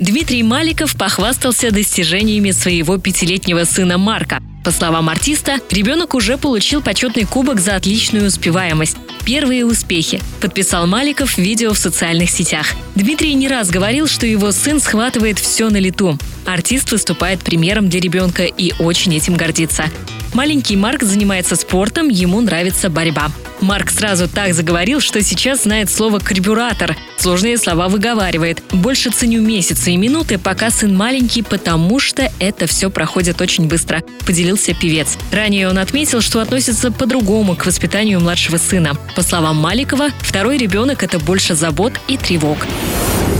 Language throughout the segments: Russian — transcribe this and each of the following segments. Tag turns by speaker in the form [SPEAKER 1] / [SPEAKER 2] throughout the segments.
[SPEAKER 1] Дмитрий Маликов похвастался достижениями своего пятилетнего сына Марка. По словам артиста, ребенок уже получил почетный кубок за отличную успеваемость. Первые успехи. Подписал Маликов видео в социальных сетях. Дмитрий не раз говорил, что его сын схватывает все на лету. Артист выступает примером для ребенка и очень этим гордится. Маленький Марк занимается спортом, ему нравится борьба. Марк сразу так заговорил, что сейчас знает слово «карбюратор». Сложные слова выговаривает. Больше ценю месяцы и минуты, пока сын маленький, потому что это все проходит очень быстро, поделился певец. Ранее он отметил, что относится по-другому к воспитанию младшего сына. По словам Маликова, второй ребенок – это больше забот и тревог.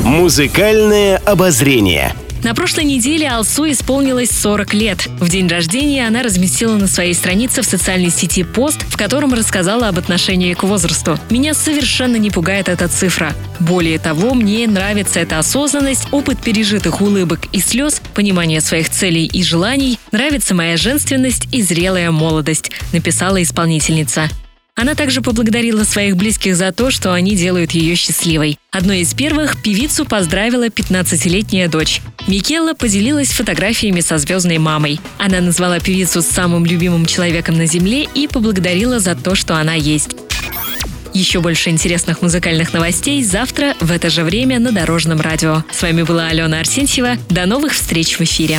[SPEAKER 2] Музыкальное обозрение.
[SPEAKER 1] На прошлой неделе Алсу исполнилось 40 лет. В день рождения она разместила на своей странице в социальной сети пост, в котором рассказала об отношении к возрасту. Меня совершенно не пугает эта цифра. Более того, мне нравится эта осознанность, опыт пережитых улыбок и слез, понимание своих целей и желаний, нравится моя женственность и зрелая молодость, написала исполнительница. Она также поблагодарила своих близких за то, что они делают ее счастливой. Одной из первых певицу поздравила 15-летняя дочь. Микелла поделилась фотографиями со звездной мамой. Она назвала певицу самым любимым человеком на Земле и поблагодарила за то, что она есть. Еще больше интересных музыкальных новостей завтра в это же время на Дорожном радио. С вами была Алена Арсентьева. До новых встреч в эфире.